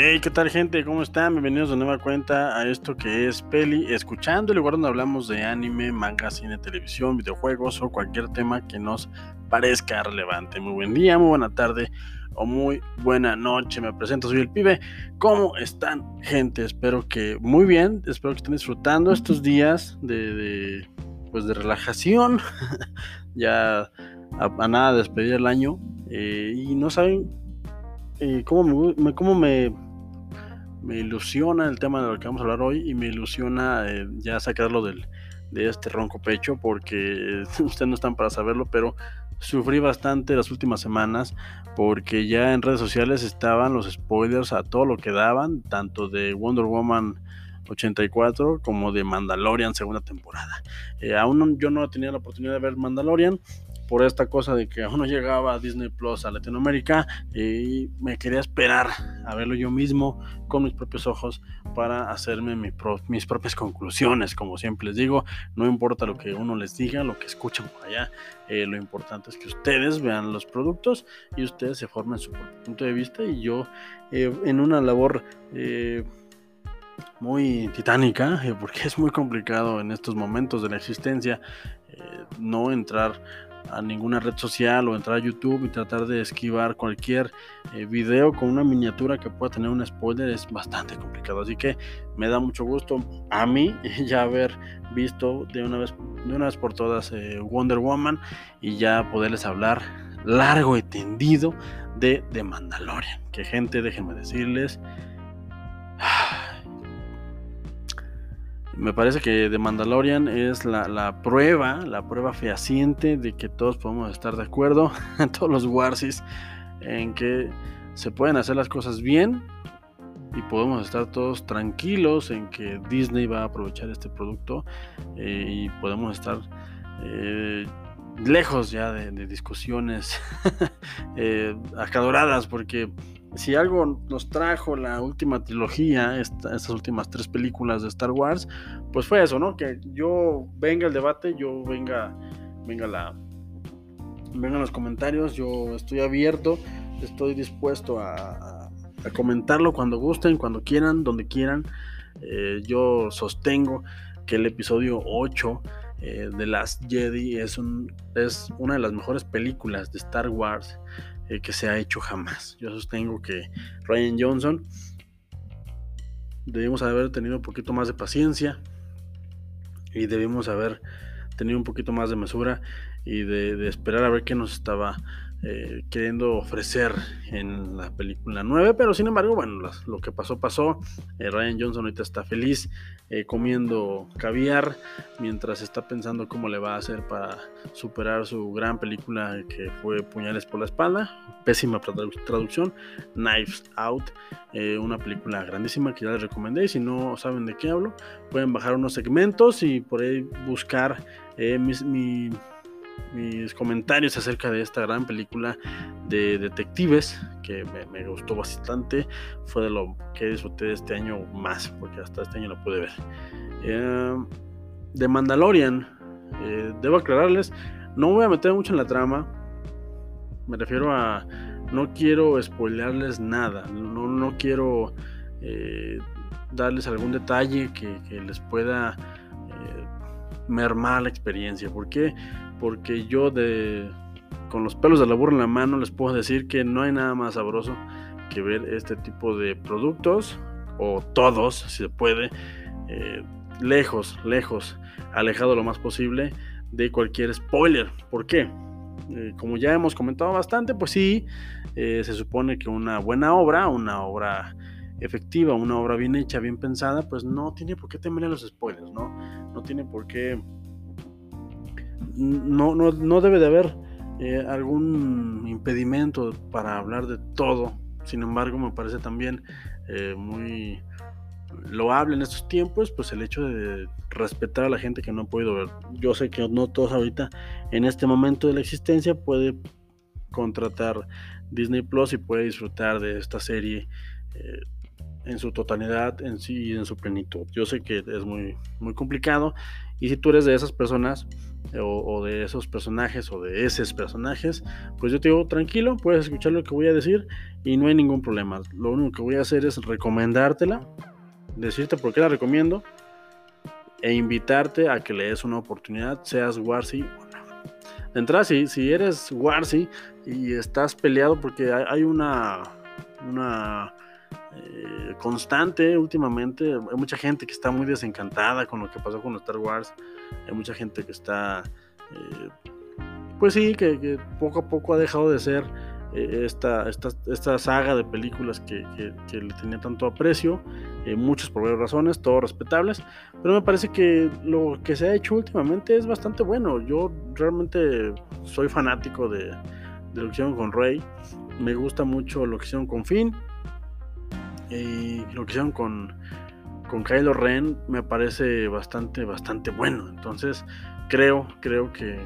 Hey, ¿qué tal gente? ¿Cómo están? Bienvenidos de nueva cuenta a esto que es Peli Escuchando, el lugar donde hablamos de anime, manga, cine, televisión, videojuegos o cualquier tema que nos parezca relevante. Muy buen día, muy buena tarde o muy buena noche. Me presento, soy el pibe. ¿Cómo están gente? Espero que muy bien, espero que estén disfrutando estos días de, pues de relajación. ya a, nada de despedir el año eh, y no saben eh, cómo, me, cómo me me ilusiona el tema de lo que vamos a hablar hoy y me ilusiona eh, ya sacarlo del, de este ronco pecho porque ustedes no están para saberlo, pero sufrí bastante las últimas semanas porque ya en redes sociales estaban los spoilers a todo lo que daban, tanto de Wonder Woman 84 como de Mandalorian segunda temporada. Eh, aún yo no tenía la oportunidad de ver Mandalorian, por esta cosa de que aún no llegaba a Disney Plus a Latinoamérica y me quería esperar a verlo yo mismo con mis propios ojos para hacerme mis propias conclusiones. Como siempre les digo, no importa lo que uno les diga, lo que escuchan por allá, eh, lo importante es que ustedes vean los productos y ustedes se formen su propio punto de vista y yo eh, en una labor... Eh, muy titánica, porque es muy complicado en estos momentos de la existencia no entrar a ninguna red social o entrar a YouTube y tratar de esquivar cualquier eh, video con una miniatura que pueda tener un spoiler es bastante complicado. Así que me da mucho gusto a mí ya haber visto de una vez, de una vez por todas eh, Wonder Woman y ya poderles hablar largo y tendido de The Mandalorian. Que gente, déjenme decirles. Me parece que The Mandalorian es la, prueba, la prueba fehaciente de que todos podemos estar de acuerdo, todos los Warsis, en que se pueden hacer las cosas bien y podemos estar todos tranquilos en que Disney va a aprovechar este producto eh, y podemos estar eh, lejos ya de, discusiones eh, acadoradas porque si algo nos trajo la última trilogía, estas últimas tres películas de Star Wars, pues fue eso, ¿no? Que yo venga el debate, yo venga, venga la, vengan los comentarios, yo estoy abierto, estoy dispuesto a, comentarlo cuando gusten, cuando quieran, donde quieran. Eh, yo sostengo que el episodio 8 eh, de Last Jedi es, un, es una de las mejores películas de Star Wars eh, que se ha hecho jamás. Yo sostengo que Ryan Johnson debimos haber tenido un poquito más de paciencia y debimos haber tenido un poquito más de mesura y de, esperar a ver qué nos estaba eh, queriendo ofrecer en la película 9, pero sin embargo, bueno, lo, que pasó, pasó. Eh, Ryan Johnson ahorita está feliz eh, comiendo caviar mientras está pensando cómo le va a hacer para superar su gran película que fue Puñales por la espalda, pésima traducción, Knives Out, una película grandísima que ya les recomendé. Y si no saben de qué hablo, pueden bajar unos segmentos y por ahí buscar mi mis comentarios acerca de esta gran película de detectives que me, gustó bastante. Fue de lo que disfruté este año más, porque hasta este año lo pude ver. Eh, de Mandalorian, eh, debo aclararles, no voy a meter mucho en la trama. Me refiero a. No quiero spoilearles nada. No, no quiero eh, darles algún detalle que, que les pueda mermar la experiencia. ¿Por qué? Porque yo de con los pelos de la burra en la mano les puedo decir que no hay nada más sabroso que ver este tipo de productos o todos, si se puede, eh, lejos, lejos, alejado lo más posible de cualquier spoiler. ¿Por qué? Eh, como ya hemos comentado bastante, pues sí, eh, se supone que una buena obra, una obra efectiva, una obra bien hecha, bien pensada, pues no tiene por qué temerle los spoilers, ¿no? No tiene por qué no, no, debe de haber eh, algún impedimento para hablar de todo. Sin embargo, me parece también eh, muy loable en estos tiempos, pues el hecho de respetar a la gente que no ha podido ver. Yo sé que no todos ahorita, en este momento de la existencia, puede contratar Disney Plus y puede disfrutar de esta serie eh, en su totalidad, en sí y en su plenitud. Yo sé que es muy, muy complicado y si tú eres de esas personas, o, de esos personajes o de esos personajes, pues yo te digo, tranquilo, puedes escuchar lo que voy a decir y no hay ningún problema. Lo único que voy a hacer es recomendártela, decirte por qué la recomiendo e invitarte a que le des una oportunidad, seas Warsi o no. De si, si eres Warsi y estás peleado porque hay, una, una eh, constante últimamente, hay mucha gente que está muy desencantada con lo que pasó con Star Wars, hay mucha gente que está, eh, pues sí, que, poco a poco ha dejado de ser eh, esta, esta, esta, saga de películas que, le tenía tanto aprecio, muchas por varias razones, todos respetables, pero me parece que lo que se ha hecho últimamente es bastante bueno. Yo realmente soy fanático de, de lo que hicieron con Rey, me gusta mucho lo que hicieron con Finn y lo que hicieron con, con Kylo Ren me parece bastante, bastante bueno. Entonces, creo, creo que,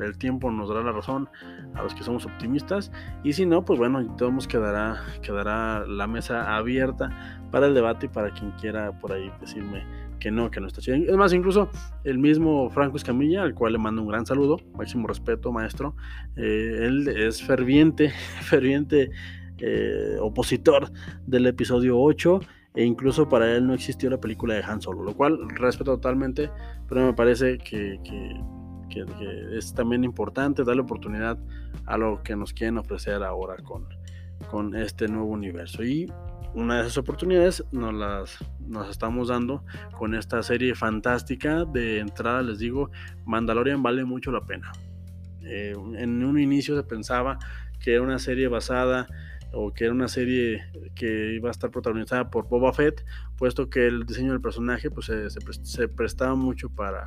el tiempo nos dará la razón a los que somos optimistas. Y si no, pues bueno, todos quedará, quedará la mesa abierta para el debate y para quien quiera por ahí decirme que no, que no está chido. Es más, incluso el mismo Franco Escamilla, al cual le mando un gran saludo, máximo respeto, maestro. Eh, él es ferviente, ferviente eh, opositor del episodio 8 e incluso para él no existió la película de Han Solo, lo cual respeto totalmente, pero me parece que, es también importante darle oportunidad a lo que nos quieren ofrecer ahora con, con este nuevo universo. Y una de esas oportunidades nos las nos estamos dando con esta serie fantástica de entrada, les digo, Mandalorian vale mucho la pena. Eh, en un inicio se pensaba que era una serie basada o que era una serie que iba a estar protagonizada por Boba Fett, puesto que el diseño del personaje pues, se, prestaba mucho para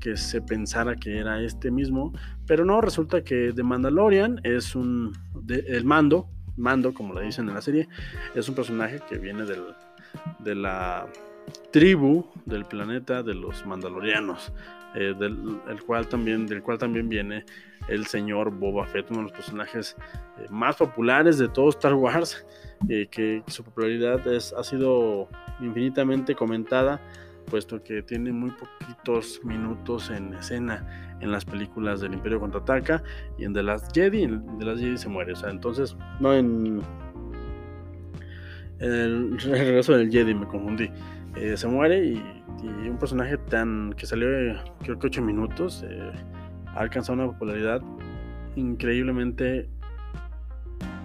que se pensara que era este mismo, pero no, resulta que The Mandalorian es un, el mando, mando como le dicen en la serie, es un personaje que viene del, de la tribu del planeta de los mandalorianos, eh, del el cual también, del cual también viene el señor Boba Fett, uno de los personajes eh, más populares de todo Star Wars, eh, que, su popularidad es, ha sido infinitamente comentada, puesto que tiene muy poquitos minutos en escena en las películas del Imperio Contraataca y en The Last Jedi, en The Last Jedi se muere, o sea, entonces, no en, el, regreso del Jedi me confundí. Eh, se muere y, un personaje tan que salió creo que 8 minutos ha alcanzado una popularidad increíblemente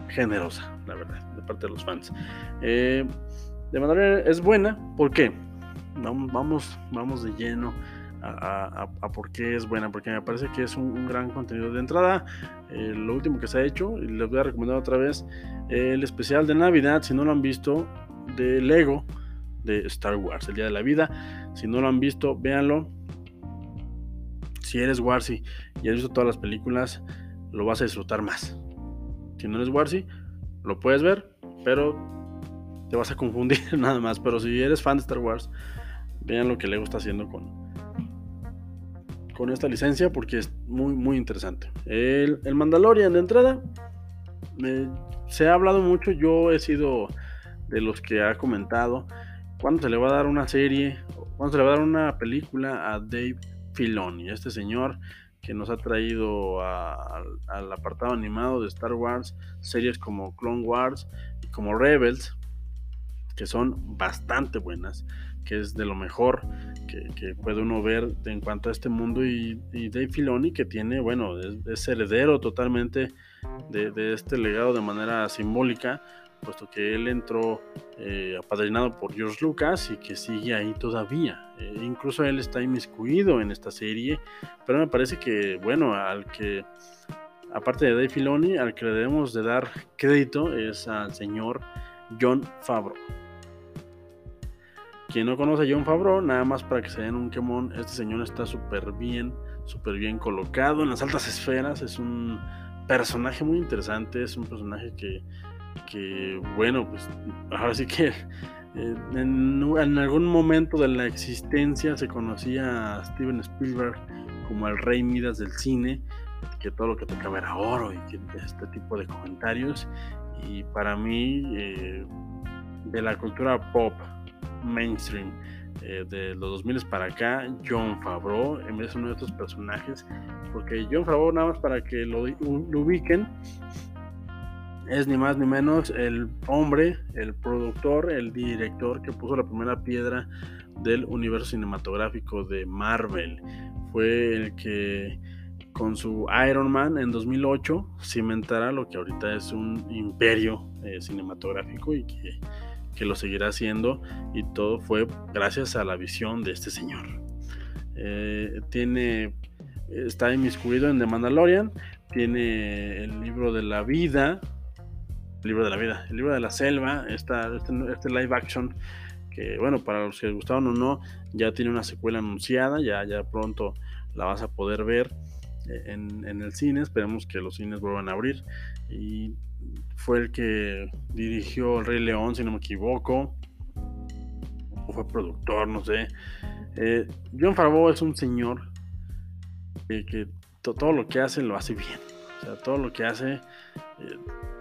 generosa, la verdad, de parte de los fans. Eh, de manera es buena, ¿por qué? Vamos, vamos de lleno a, por qué es buena, porque me parece que es un, gran contenido de entrada. Eh, lo último que se ha hecho, y les voy a recomendar otra vez, el especial de Navidad, si no lo han visto, de Lego de Star Wars, el Día de la Vida. Si no lo han visto, véanlo si eres Warsi y has visto todas las películas, lo vas a disfrutar más. Si no eres Warsi, lo puedes ver, pero te vas a confundir nada más. Pero si eres fan de Star Wars, vean lo que Lego está haciendo con, con esta licencia porque es muy, muy interesante. El, el Mandalorian de entrada, se ha hablado mucho, yo he sido de los que ha comentado cuándo se le va a dar una serie, cuándo se le va a dar una película a Dave Filoni, este señor que nos ha traído al apartado animado de Star Wars, series como Clone Wars y como Rebels, que son bastante buenas, que es de lo mejor que, puede uno ver en cuanto a este mundo y, Dave Filoni que tiene, bueno, es, heredero totalmente de, este legado de manera simbólica, puesto que él entró eh, apadrinado por George Lucas y que sigue ahí todavía. Eh, incluso él está inmiscuido en esta serie, pero me parece que, bueno, al que, aparte de Dave Filoni, al que le debemos de dar crédito es al señor John Favreau. Quien no conoce a John Favreau, nada más para que se den un quemón, este señor está súper bien, súper bien colocado en las altas esferas, es un personaje muy interesante, es un personaje que que bueno, pues ahora sí que eh, en, algún momento de la existencia se conocía a Steven Spielberg como el rey Midas del cine, que todo lo que tocaba era oro y este tipo de comentarios. Y para mí, eh, de la cultura pop mainstream, eh, de los 2000 para acá, John Favreau es uno de estos personajes, porque John Favreau, nada más para que lo ubiquen, es ni más ni menos el hombre, el productor, el director que puso la primera piedra del universo cinematográfico de Marvel. Fue el que con su Iron Man en 2008 cimentará lo que ahorita es un imperio eh, cinematográfico y que, lo seguirá haciendo y todo fue gracias a la visión de este señor. Eh, tiene está inmiscuido en The Mandalorian, tiene el libro de la vida, el libro de la vida, el libro de la selva, esta, este, este, live action que bueno, para los que les gustaron o no, ya tiene una secuela anunciada, ya, ya pronto la vas a poder ver eh, en, el cine, esperemos que los cines vuelvan a abrir y fue el que dirigió El Rey León, si no me equivoco, o fue productor, no sé. Eh, John Favreau es un señor que, todo lo que hace lo hace bien, o sea, todo lo que hace eh,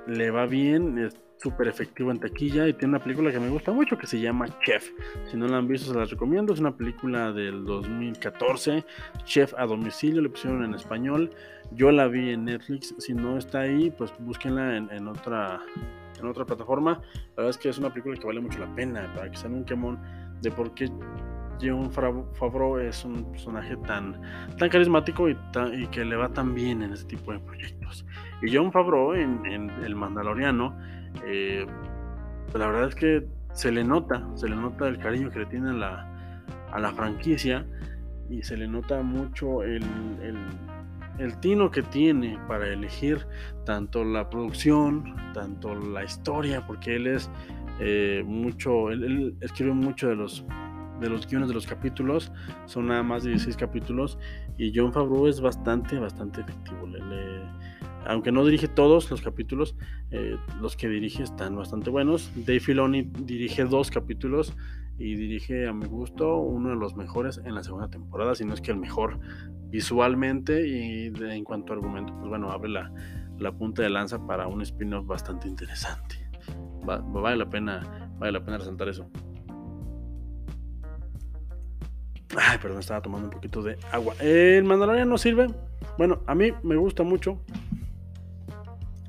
le va bien, es súper efectivo en taquilla y tiene una película que me gusta mucho que se llama Chef. Si no la han visto, se las recomiendo. Es una película del 2014, Chef a domicilio, le pusieron en español. Yo la vi en Netflix. Si no está ahí, pues búsquenla en, otra en otra plataforma. La verdad es que es una película que vale mucho la pena para que sean un quemón de por qué John Favreau es un personaje tan, tan carismático y, y que le va tan bien en este tipo de proyectos. Y John Favreau en, El Mandaloriano, eh, la verdad es que se le nota, se le nota el cariño que le tiene a la, a la franquicia y se le nota mucho el, el, tino que tiene para elegir tanto la producción, tanto la historia, porque él es eh, mucho, él, escribe mucho de los de los guiones de los capítulos, son nada más de 16 capítulos y John Favreau es bastante, bastante efectivo. Le, aunque no dirige todos los capítulos, eh, los que dirige están bastante buenos. Dave Filoni dirige dos capítulos y dirige a mi gusto uno de los mejores en la segunda temporada, si no es que el mejor visualmente y en cuanto a argumento, pues bueno, abre la, punta de lanza para un spin-off bastante interesante. vale la pena, vale la pena resaltar eso. Ay, perdón, estaba tomando un poquito de agua. El Mandalorian no sirve. Bueno, a mí me gusta mucho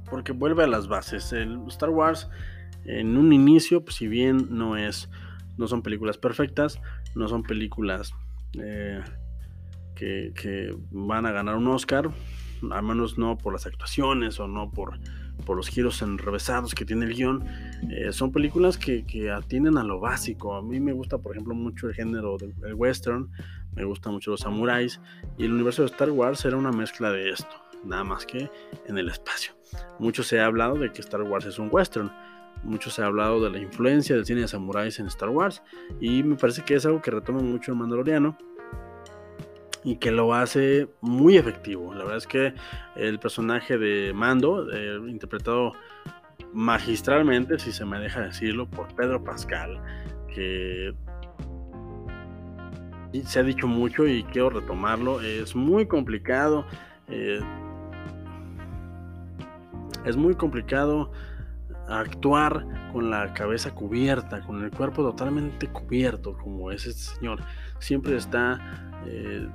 porque vuelve a las bases. El Star Wars en un inicio, pues, si bien no es, no son películas perfectas, no son películas eh, que, que, van a ganar un Oscar, al menos no por las actuaciones o no por, por los giros enrevesados que tiene el guion. Eh, son películas que, atienden a lo básico. A mí me gusta, por ejemplo, mucho el género del western, me gustan mucho los samuráis y el universo de Star Wars era una mezcla de esto nada más que en el espacio. Mucho se ha hablado de que Star Wars es un western, mucho se ha hablado de la influencia del cine de samuráis en Star Wars y me parece que es algo que retoma mucho el Mandaloriano y que lo hace muy efectivo. La verdad es que el personaje de Mando, eh, interpretado magistralmente, si se me deja decirlo, por Pedro Pascal, que se ha dicho mucho y quiero retomarlo, es muy complicado. Eh, es muy complicado actuar con la cabeza cubierta, con el cuerpo totalmente cubierto, como es este señor. Siempre está eh,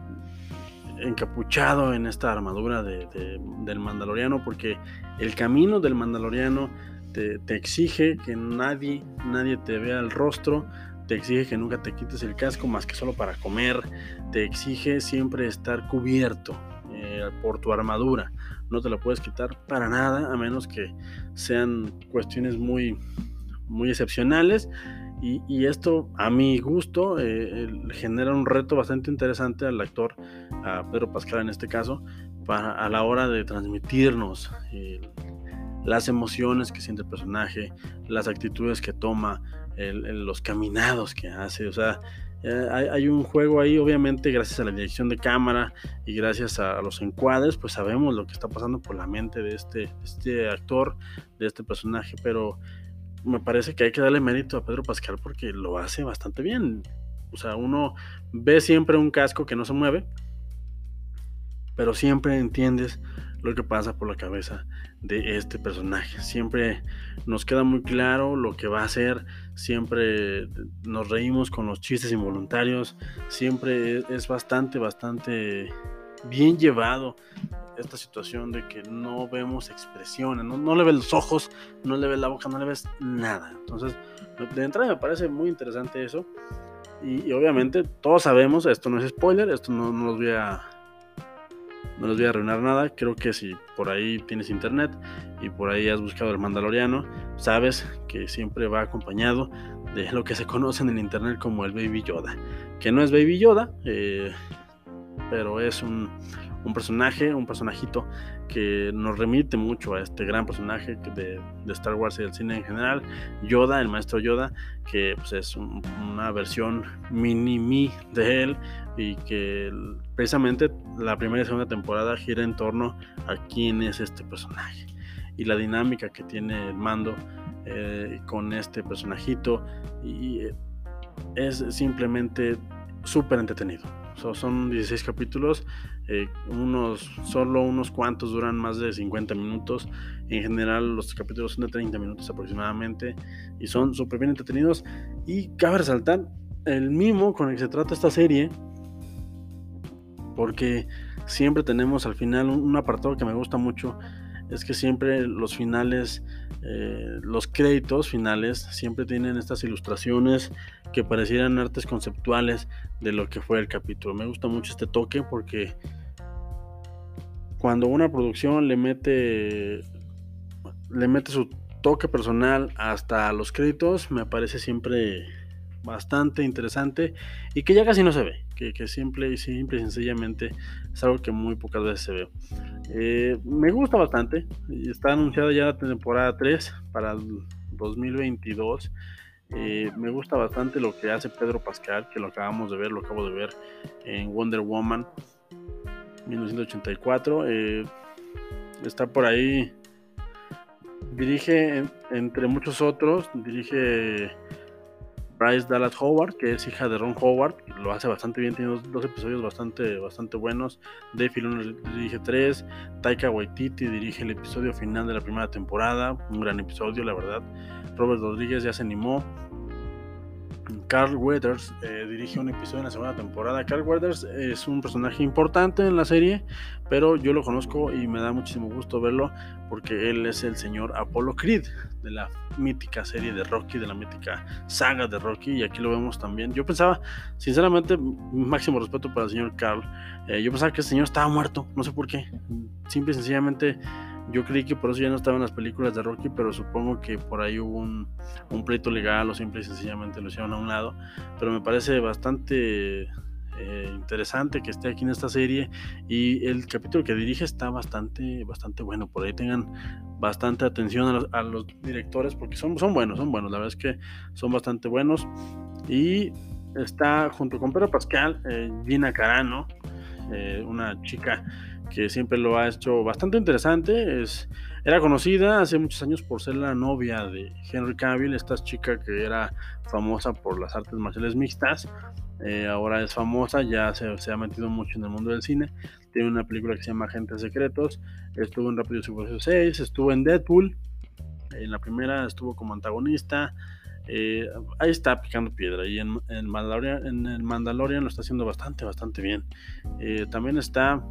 encapuchado en esta armadura del mandaloriano, porque el camino del mandaloriano te, exige que nadie, nadie te vea el rostro, te exige que nunca te quites el casco más que solo para comer, te exige siempre estar cubierto eh, por tu armadura no te la puedes quitar para nada, a menos que sean cuestiones muy, muy excepcionales. Y, esto, a mi gusto, eh, genera un reto bastante interesante al actor, a Pedro Pascal en este caso, para, a la hora de transmitirnos las emociones que siente el personaje, las actitudes que toma, los caminados que hace. O sea, eh, hay, un juego ahí, obviamente, gracias a la dirección de cámara y gracias a, los encuadres, pues sabemos lo que está pasando por la mente de este, este actor, de este personaje, pero me parece que hay que darle mérito a Pedro Pascal porque lo hace bastante bien. O sea, uno ve siempre un casco que no se mueve, pero siempre entiendes lo que pasa por la cabeza de este personaje. Siempre nos queda muy claro lo que va a hacer, siempre nos reímos con los chistes involuntarios, siempre es bastante, bastante bien llevado esta situación de que no vemos expresiones, no, le ves los ojos, no le ves la boca, no le ves nada. Entonces, de entrada me parece muy interesante eso. Y, obviamente todos sabemos, esto no es spoiler, esto no, no los voy a no les voy a arruinar nada. Creo que si por ahí tienes internet y por ahí has buscado el Mandaloriano, sabes que siempre va acompañado de lo que se conoce en el internet como el Baby Yoda. Que no es Baby Yoda, eh, pero es un, un personaje, un personajito que nos remite mucho a este gran personaje de, Star Wars y del cine en general, Yoda, el maestro Yoda, que pues, es una versión mini-mi de él y que precisamente la primera y segunda temporada gira en torno a quién es este personaje y la dinámica que tiene el mando eh, con este personajito y eh, es simplemente súper entretenido. Son 16 capítulos eh, unos, solo unos cuantos duran más de 50 minutos. En general, los capítulos son de 30 minutos aproximadamente y son súper bien entretenidos. Y cabe resaltar el mimo con el que se trata esta serie, porque siempre tenemos al final un, apartado que me gusta mucho. Es que siempre los finales, eh, los créditos finales, siempre tienen estas ilustraciones que parecieran artes conceptuales de lo que fue el capítulo. Me gusta mucho este toque porque cuando una producción le mete le mete su toque personal hasta los créditos, me parece siempre bastante interesante y que ya casi no se ve, que, simple y simple y sencillamente es algo que muy pocas veces se ve. Eh, me gusta bastante, está anunciada ya la temporada 3 para el 2022. Eh, me gusta bastante lo que hace Pedro Pascal, que lo acabamos de ver, lo acabo de ver en Wonder Woman. 1984. Eh, está por ahí. Dirige, entre muchos otros, dirige Bryce Dallas Howard, que es hija de Ron Howard, lo hace bastante bien, tiene dos, episodios bastante, bastante buenos. Dave Filoni dirige tres, Taika Waititi dirige el episodio final de la primera temporada, un gran episodio, la verdad. Robert Rodríguez ya se animó. Carl Weathers eh, dirige un episodio en la segunda temporada. Carl Weathers es un personaje importante en la serie, pero yo lo conozco y me da muchísimo gusto verlo porque él es el señor Apollo Creed de la mítica serie de Rocky, de la mítica saga de Rocky, y aquí lo vemos también. Yo pensaba, sinceramente, máximo respeto para el señor Carl, eh, yo pensaba que el señor estaba muerto, no sé por qué, simple y sencillamente yo creí que por eso ya no estaba en las películas de Rocky, pero supongo que por ahí hubo un, un pleito legal o simple y sencillamente lo hicieron a un lado. Pero me parece bastante eh, interesante que esté aquí en esta serie y el capítulo que dirige está bastante, bastante bueno. Por ahí tengan bastante atención a los, directores porque son, son buenos, son buenos. La verdad es que son bastante buenos. Y está junto con Pedro Pascal, eh, Gina Carano, eh, una chica que siempre lo ha hecho bastante interesante. Es, era conocida hace muchos años por ser la novia de Henry Cavill, esta chica que era famosa por las artes marciales mixtas. Eh, ahora es famosa, ya se, ha metido mucho en el mundo del cine. Tiene una película que se llama Agentes Secretos. Estuvo en Rápido y Furioso 6, estuvo en Deadpool. En la primera estuvo como antagonista. Eh, ahí está picando piedra y en, en, Mandalorian, en, el Mandalorian lo está haciendo bastante, bastante bien. Eh, también está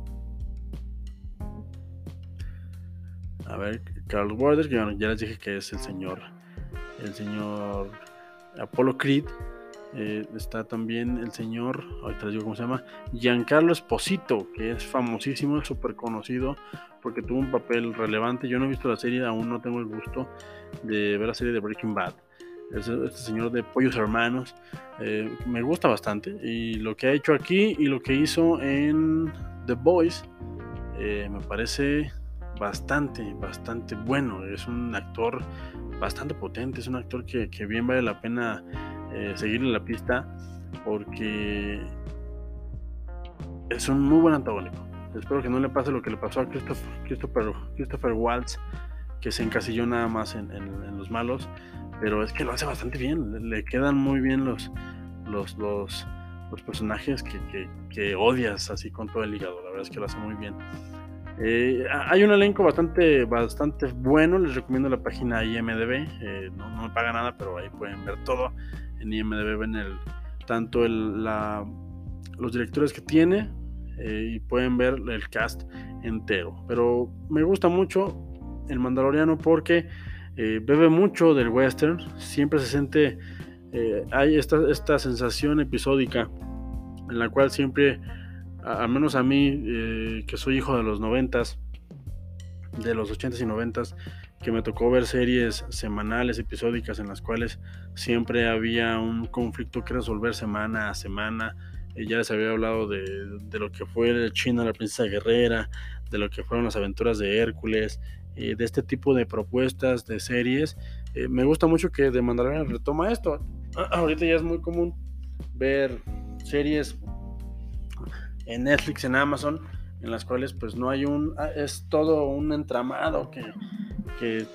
A ver, Carl Weathers, que ya les dije que es el señor, el señor Apollo Creed. Eh, está también el señor, ahorita les digo cómo se llama, Giancarlo Esposito, que es famosísimo, súper conocido, porque tuvo un papel relevante. Yo no he visto la serie, aún no tengo el gusto de ver la serie de Breaking Bad. Este, señor de Pollos Hermanos eh, me gusta bastante. Y lo que ha hecho aquí y lo que hizo en The Boys eh, me parece bastante, bastante bueno. Es un actor bastante potente, es un actor que, bien vale la pena eh, seguirle la pista porque es un muy buen antagónico. Espero que no le pase lo que le pasó a Christopher, Christopher, Christopher Waltz, que se encasilló nada más en, los malos, pero es que lo hace bastante bien, le, quedan muy bien los, los, los, personajes que, que, odias así con todo el hígado, la verdad es que lo hace muy bien. Eh, hay un elenco bastante, bastante bueno, les recomiendo la página IMDB, eh, no, me paga nada, pero ahí pueden ver todo. En IMDB ven el, tanto el, la, los directores que tiene y pueden ver el cast entero. Pero me gusta mucho el Mandaloriano porque bebe mucho del western, siempre se siente, hay esta, esta sensación episódica en la cual siempre, al menos a mí, eh, que soy hijo de los noventas, de los ochentas y noventas, que me tocó ver series semanales, episódicas, en las cuales siempre había un conflicto que resolver semana a semana. Eh, ya les había hablado de, lo que fue China, la princesa guerrera, de lo que fueron las aventuras de Hércules, eh, de este tipo de propuestas, de series. me gusta mucho que de Mandalorian retoma esto. Ahorita ya es muy común ver series en Netflix, en Amazon, en las cuales pues no hay un, ah, es todo un entramado que,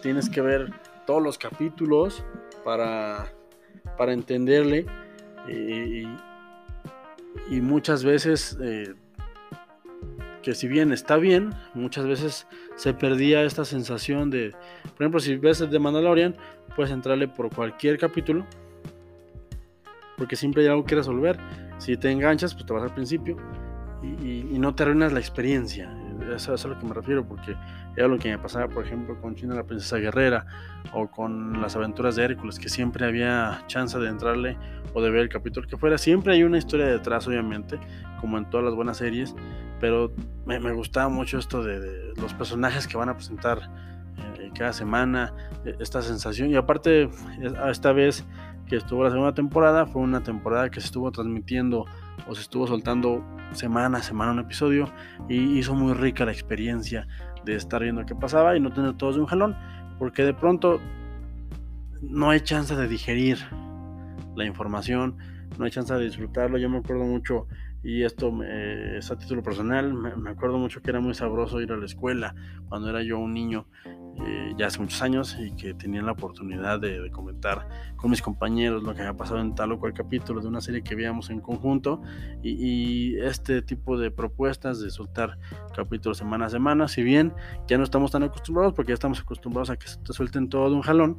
tienes que ver todos los capítulos para, para entenderle y, muchas veces eh, que si bien está bien, muchas veces se perdía esta sensación de, por ejemplo, si ves el de Mandalorian, puedes entrarle por cualquier capítulo, porque siempre hay algo que resolver. Si te enganchas, pues te vas al principio y, no te arruinas la experiencia. Eso, es a lo que me refiero, porque era lo que me pasaba, por ejemplo, con China la Princesa Guerrera o con las aventuras de Hércules, que siempre había chance de entrarle o de ver el capítulo que fuera. Siempre hay una historia detrás, obviamente, como en todas las buenas series, pero me, gustaba mucho esto de, los personajes que van a presentar eh, cada semana, e, esta sensación. Y aparte, esta vez que estuvo la segunda temporada. Fue una temporada que se estuvo transmitiendo o se estuvo soltando semana a semana un episodio y hizo muy rica la experiencia de estar viendo qué pasaba y no tener todos de un jalón, porque de pronto no hay chance de digerir la información, no hay chance de disfrutarlo. Yo me acuerdo mucho, y esto es a título personal, me, acuerdo mucho que era muy sabroso ir a la escuela cuando era yo un niño eh, ya hace muchos años y que tenía la oportunidad de, comentar con mis compañeros lo que había pasado en tal o cual capítulo de una serie que veíamos en conjunto y, este tipo de propuestas de soltar capítulos semana a semana, si bien ya no estamos tan acostumbrados porque ya estamos acostumbrados a que se te suelten todo de un jalón,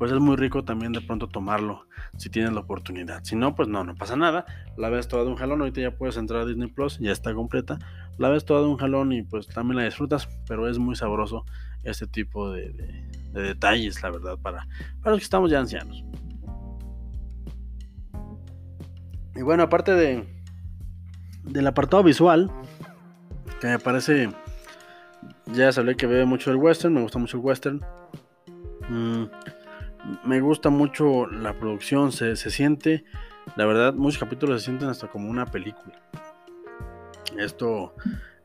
pues es muy rico también de pronto tomarlo si tienes la oportunidad. Si no, pues no, no pasa nada. La ves toda de un jalón, ahorita ya puedes entrar a Disney Plus, ya está completa. La ves toda de un jalón y pues también la disfrutas, pero es muy sabroso este tipo de, detalles, la verdad, para, para los que estamos ya ancianos. Y bueno, aparte de del apartado visual, que me parece, ya sabía que veo mucho el western, me gusta mucho el western. Mm, me gusta mucho la producción, se, siente, la verdad, muchos capítulos se sienten hasta como una película. Esto,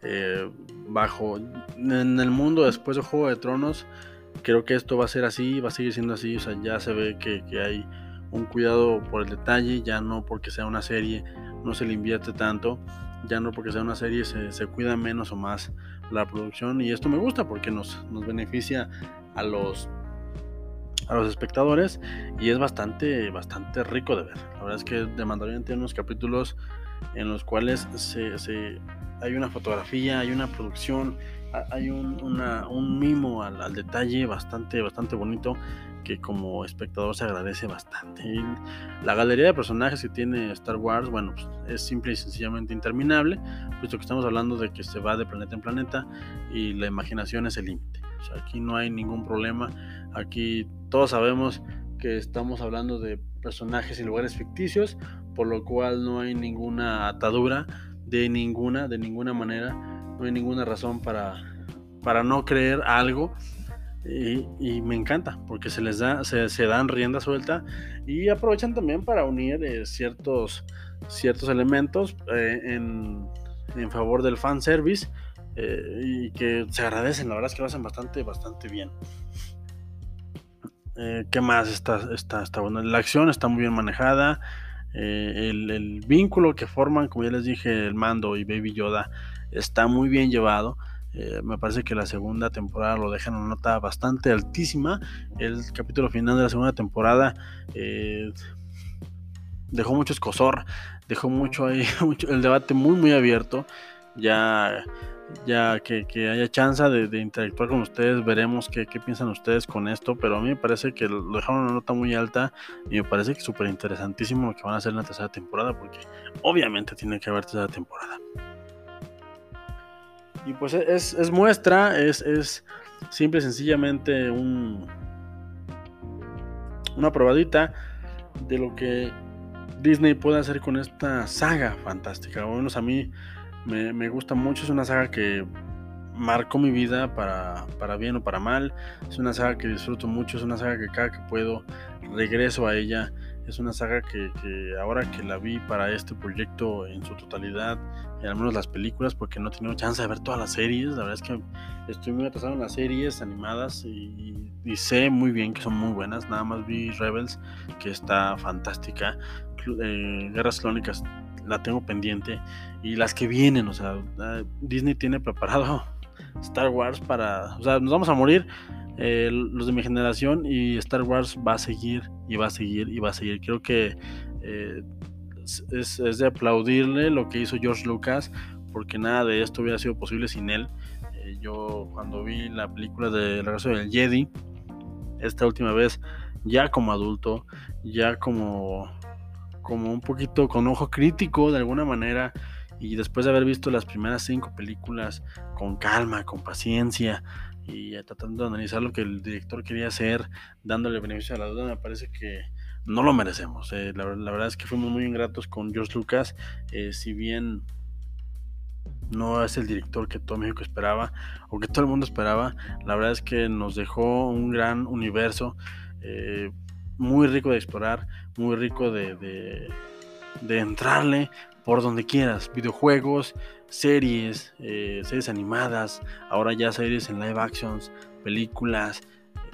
eh, bajo, en el mundo después de Juego de Tronos, creo que esto va a ser así, va a seguir siendo así, o sea, ya se ve que, hay un cuidado por el detalle, ya no porque sea una serie, no se le invierte tanto, ya no porque sea una serie se, se cuida menos o más la producción y esto me gusta porque nos, nos beneficia a los a los espectadores y es bastante, bastante rico de ver. La verdad es que The Mandalorian tiene unos capítulos en los cuales se, hay una fotografía, hay una producción, hay un, mimo al, detalle bastante, bastante bonito que como espectador se agradece bastante. la galería de personajes que tiene Star Wars, bueno, pues, es simple y sencillamente interminable, puesto que estamos hablando de que se va de planeta en planeta y la imaginación es el límite. Aquí no hay ningún problema, aquí todos sabemos que estamos hablando de personajes y lugares ficticios, por lo cual no hay ninguna atadura de ninguna, de ninguna manera, no hay ninguna razón para, para no creer algo. Y, me encanta porque se les da, se, dan rienda suelta y aprovechan también para unir eh, ciertos, ciertos elementos eh, en, en, favor del fanservice eh, y que se agradecen, la verdad es que lo hacen bastante, bastante bien. Eh, ¿Qué más está, está, está bueno? La acción está muy bien manejada. Eh, el, vínculo que forman, como ya les dije, el mando y Baby Yoda está muy bien llevado. Me parece que la segunda temporada lo dejan una nota bastante altísima. El capítulo final de la segunda temporada dejó mucho escosor, dejó mucho ahí, mucho, el debate muy, muy abierto. ya ya que, haya chance de, interactuar con ustedes, veremos qué, piensan ustedes con esto, pero a mí me parece que lo dejaron una nota muy alta y me parece que súper interesantísimo lo que van a hacer en la tercera temporada, porque obviamente tiene que haber tercera temporada. Y pues es, muestra, es, simple y sencillamente un, una probadita de lo que Disney puede hacer con esta saga fantástica. O menos a mí me, gusta mucho, es una saga que marcó mi vida para, para, bien o para mal. Es una saga que disfruto mucho, es una saga que cada que puedo regreso a ella. Es una saga que, ahora que la vi para este proyecto en su totalidad, y al menos las películas, porque no he tenido chance de ver todas las series, la verdad es que estoy muy atrasado en las series animadas y, sé muy bien que son muy buenas. Nada más vi Rebels, que está fantástica. Eh, Guerras Clónicas la tengo pendiente. Y las que vienen, o sea, ah, Disney tiene preparado Star Wars para. O sea, nos vamos a morir eh, los de mi generación y Star Wars va a seguir y va a seguir y va a seguir. Creo que eh, es, de aplaudirle lo que hizo George Lucas, porque nada de esto hubiera sido posible sin él. Eh, yo, cuando vi la película de Regreso del Jedi, esta última vez, ya como adulto, ya como como un poquito con ojo crítico de alguna manera y después de haber visto las primeras cinco películas con calma, con paciencia y tratando de analizar lo que el director quería hacer, dándole beneficio a la duda, me parece que no lo merecemos. Eh, la, verdad es que fuimos muy ingratos con George Lucas, eh, si bien no es el director que todo México esperaba o que todo el mundo esperaba, la verdad es que nos dejó un gran universo. Eh, muy rico de explorar, muy rico de, de, entrarle por donde quieras, videojuegos, series, eh, series animadas, ahora ya series en live actions, películas,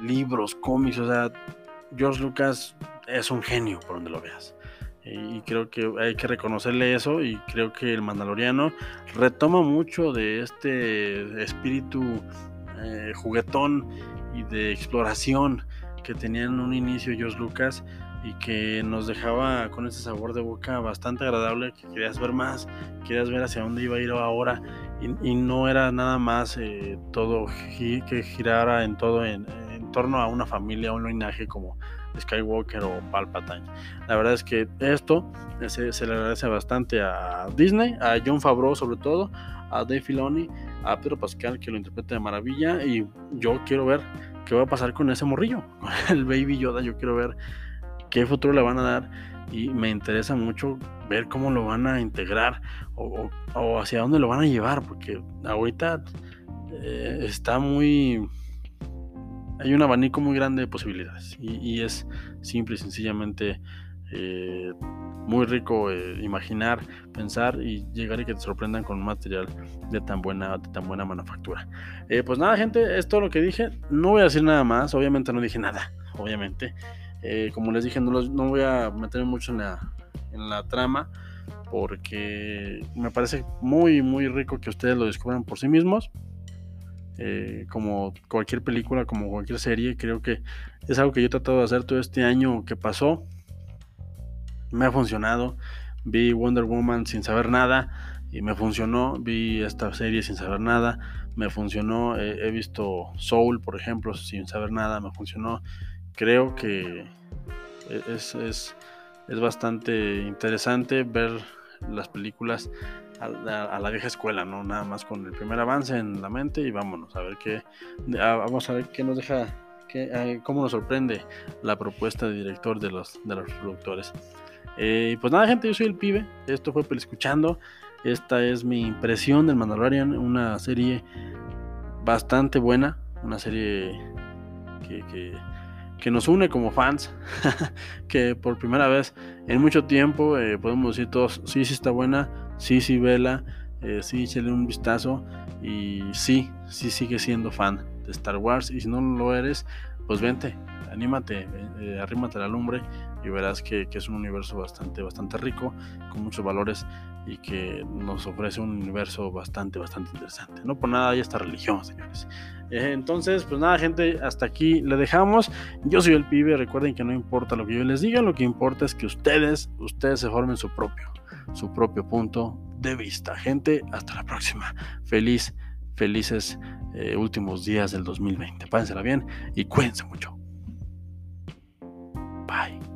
libros, cómics, o sea, George Lucas es un genio por donde lo veas. Y creo que hay que reconocerle eso y creo que el Mandaloriano retoma mucho de este espíritu eh, juguetón y de exploración que tenía en un inicio George Lucas y que nos dejaba con ese sabor de boca bastante agradable, que querías ver más, querías ver hacia dónde iba a ir ahora y, no era nada más eh, todo que girara en todo en, torno a una familia, un linaje como Skywalker o Palpatine. La verdad es que esto se, se, le agradece bastante a Disney, a John Favreau sobre todo, a Dave Filoni, a Pedro Pascal que lo interpreta de maravilla y yo quiero ver qué va a pasar con ese morrillo, el Baby Yoda. Yo quiero ver qué futuro le van a dar y me interesa mucho ver cómo lo van a integrar o, hacia dónde lo van a llevar, porque ahorita eh, está muy... Hay un abanico muy grande de posibilidades y, es simple y sencillamente eh, muy rico eh, imaginar, pensar y llegar y que te sorprendan con un material de tan buena, de tan buena manufactura. Eh, pues nada, gente, es todo lo que dije. No voy a decir nada más, obviamente no dije nada, obviamente. Eh, como les dije, no, no voy a meterme mucho en la, en la trama porque me parece muy, muy rico que ustedes lo descubran por sí mismos. como cualquier película, como cualquier serie, creo que es algo que yo he tratado de hacer todo este año que pasó me ha funcionado. Vi Wonder Woman sin saber nada y me funcionó. Vi esta serie sin saber nada, me funcionó. he visto Soul, por ejemplo, sin saber nada, me funcionó. Creo que es, es, es bastante interesante ver las películas a la, vieja escuela, ¿no? Nada más con el primer avance en la mente y vámonos a ver qué, vamos a ver qué nos deja, qué, cómo nos sorprende la propuesta de director de los, de los productores. Eh, pues nada, gente, yo soy el pibe. Esto fue Escuchando. Esta es mi impresión del Mandalorian. Una serie bastante buena. Una serie que, nos une como fans. que por primera vez en mucho tiempo eh, podemos decir todos: sí, sí está buena. Sí, sí, vela. Eh, sí, échale un vistazo. Y sí, sí sigue siendo fan de Star Wars. Y si no lo eres, pues vente, anímate, eh, arrímate la lumbre y verás que, es un universo bastante, bastante rico, con muchos valores y que nos ofrece un universo bastante, bastante interesante. No por nada hay esta religión, señores. Eh, entonces, pues nada, gente, hasta aquí le dejamos. Yo soy el pibe, recuerden que no importa lo que yo les diga, lo que importa es que ustedes, ustedes se formen su propio, su propio punto de vista. Gente, hasta la próxima. Feliz, felices eh, últimos días del 2020. Pásensela bien y cuídense mucho. Bye.